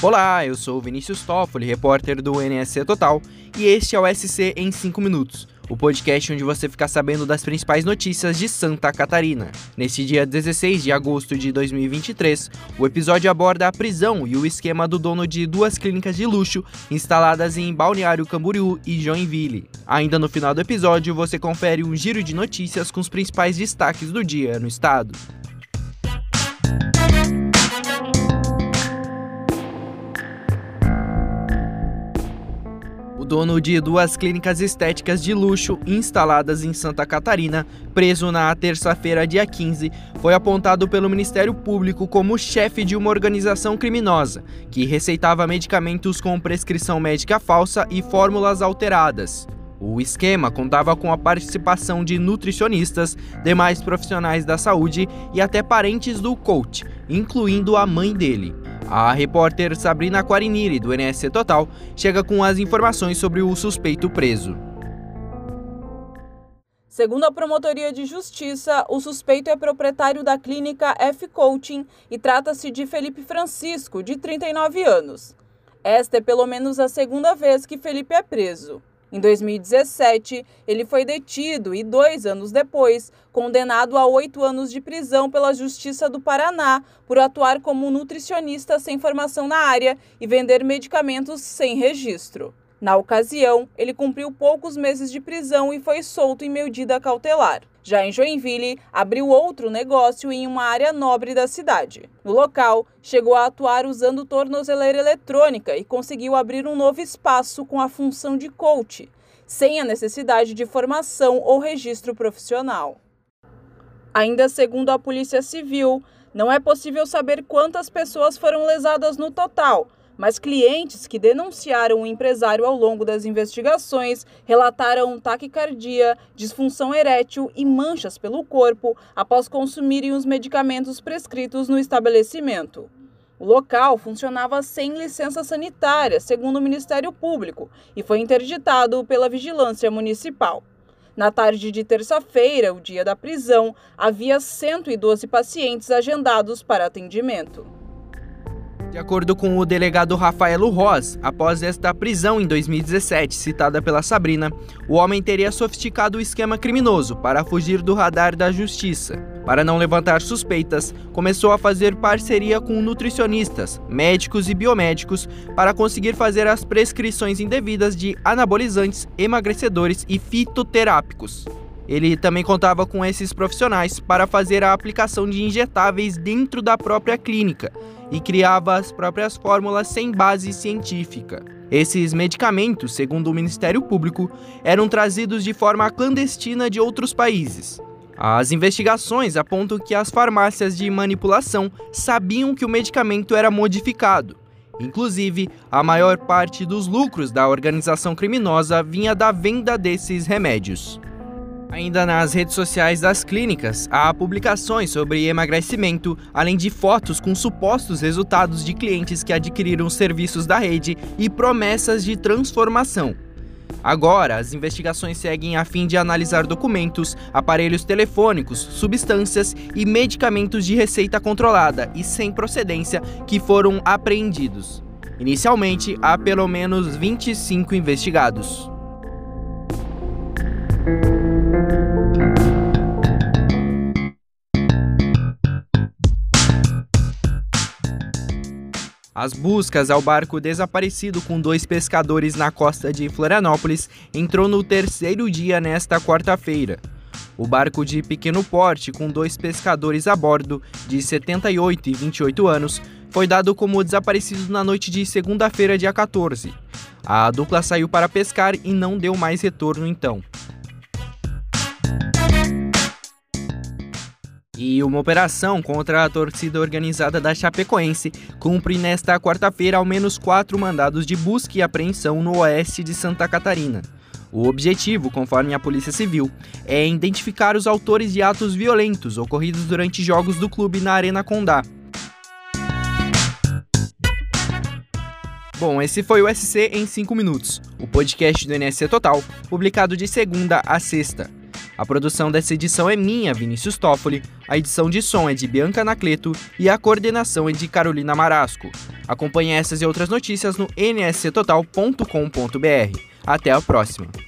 Olá, eu sou Vinícius Toffoli, repórter do NSC Total, e este é o SC em 5 minutos, o podcast onde você fica sabendo das principais notícias de Santa Catarina. Neste dia 16 de agosto de 2023, o episódio aborda a prisão e o esquema do dono de duas clínicas de luxo instaladas em Balneário Camboriú e Joinville. Ainda no final do episódio, você confere um giro de notícias com os principais destaques do dia no estado. Dono de duas clínicas estéticas de luxo instaladas em Santa Catarina, preso na terça-feira, dia 15, foi apontado pelo Ministério Público como chefe de uma organização criminosa que receitava medicamentos com prescrição médica falsa e fórmulas alteradas. O esquema contava com a participação de nutricionistas, demais profissionais da saúde e até parentes do coach, incluindo a mãe dele. A repórter Sabrina Quariniri, do NSC Total, chega com as informações sobre o suspeito preso. Segundo a Promotoria de Justiça, o suspeito é proprietário da clínica F Coaching e trata-se de Felipe Francisco, de 39 anos. Esta é pelo menos a segunda vez que Felipe é preso. Em 2017, ele foi detido e, dois anos depois, condenado a oito anos de prisão pela Justiça do Paraná por atuar como nutricionista sem formação na área e vender medicamentos sem registro. Na ocasião, ele cumpriu poucos meses de prisão e foi solto em medida cautelar. Já em Joinville, abriu outro negócio em uma área nobre da cidade. No local, chegou a atuar usando tornozeleira eletrônica e conseguiu abrir um novo espaço com a função de coach, sem a necessidade de formação ou registro profissional. Ainda segundo a Polícia Civil, não é possível saber quantas pessoas foram lesadas no total, mas clientes que denunciaram o empresário ao longo das investigações relataram taquicardia, disfunção erétil e manchas pelo corpo após consumirem os medicamentos prescritos no estabelecimento. O local funcionava sem licença sanitária, segundo o Ministério Público, e foi interditado pela Vigilância Municipal. Na tarde de terça-feira, o dia da prisão, havia 112 pacientes agendados para atendimento. De acordo com o delegado Rafaelo Ross, após esta prisão em 2017, citada pela Sabrina, o homem teria sofisticado o esquema criminoso para fugir do radar da justiça. Para não levantar suspeitas, começou a fazer parceria com nutricionistas, médicos e biomédicos para conseguir fazer as prescrições indevidas de anabolizantes, emagrecedores e fitoterápicos. Ele também contava com esses profissionais para fazer a aplicação de injetáveis dentro da própria clínica e criava as próprias fórmulas sem base científica. Esses medicamentos, segundo o Ministério Público, eram trazidos de forma clandestina de outros países. As investigações apontam que as farmácias de manipulação sabiam que o medicamento era modificado. Inclusive, a maior parte dos lucros da organização criminosa vinha da venda desses remédios. Ainda nas redes sociais das clínicas, há publicações sobre emagrecimento, além de fotos com supostos resultados de clientes que adquiriram serviços da rede e promessas de transformação. Agora, as investigações seguem a fim de analisar documentos, aparelhos telefônicos, substâncias e medicamentos de receita controlada e sem procedência que foram apreendidos. Inicialmente, há pelo menos 25 investigados. As buscas ao barco desaparecido com dois pescadores na costa de Florianópolis entrou no terceiro dia nesta quarta-feira. O barco de pequeno porte, com dois pescadores a bordo, de 78 e 28 anos, foi dado como desaparecido na noite de segunda-feira, dia 14. A dupla saiu para pescar e não deu mais retorno então. E uma operação contra a torcida organizada da Chapecoense cumpre nesta quarta-feira ao menos quatro mandados de busca e apreensão no oeste de Santa Catarina. O objetivo, conforme a Polícia Civil, é identificar os autores de atos violentos ocorridos durante jogos do clube na Arena Condá. Bom, esse foi o SC em 5 minutos, o podcast do NSC Total, publicado de segunda a sexta. A produção dessa edição é minha, Vinícius Toffoli, a edição de som é de Bianca Anacleto e a coordenação é de Carolina Marasco. Acompanhe essas e outras notícias no nsctotal.com.br. Até a próxima!